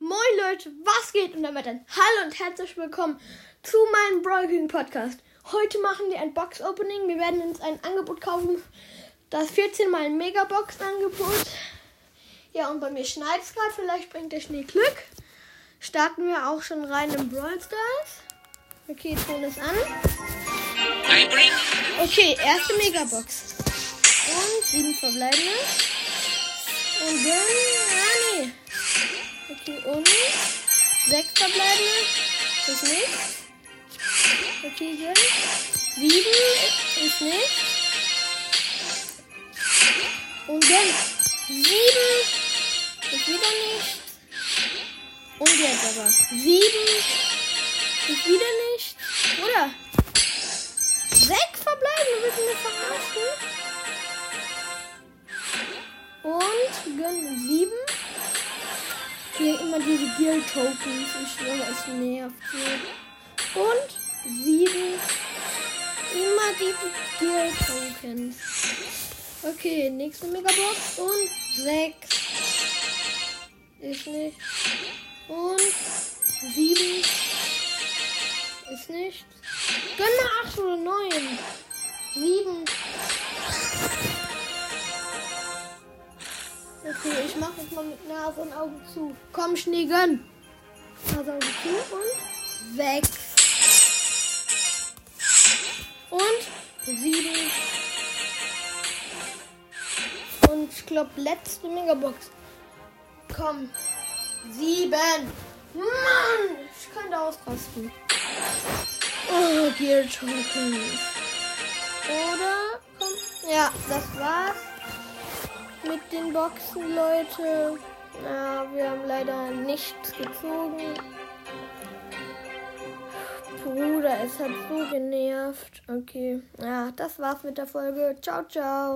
Moin Leute, was geht? Und damit ein Hallo und herzlich willkommen zu meinem Brawl King Podcast. Heute machen wir ein Box Opening. Wir werden uns ein Angebot kaufen. Das 14 mal ein Megabox Angebot. Ja, und bei mir schneit es gerade. Vielleicht bringt der Schnee Glück. Starten wir auch schon rein im Brawl Stars. Okay, Ton ist an. Okay, erste Megabox. Und sieben verbleibende. Und dann. Okay, und sechs verbleibende. Ist nichts. Okay, gönn. Sieben ist nichts. Und gönn. Sieben ist wieder nichts. Und jetzt aber. Sieben ist wieder nichts. Oder? Sechs verbleibende, willst du mich verarschen? Und gönn sieben. Hier immer diese Guild Tokens. Ich schwöre, es nervt. Und sieben. Immer diese Guild Tokens. Okay, nächste Megabox. Und sechs. Ist nicht. Und sieben. Ist nicht. Gönn mal acht oder neun. Sieben. Ich mache jetzt mal mit Nase und Augen zu. Komm, Schnee, gönn. Nase, Augen zu und sechs. Und sieben. Und ich glaube, letzte Megabox. Komm. Sieben. Mann, ich könnte ausrasten. Oh, Gear Token. Oder? Komm. Ja, das war's mit den Boxen, Leute. Na, wir haben leider nichts gezogen. Bruder, es hat so genervt. Okay, ja, das war's mit der Folge. Ciao, ciao.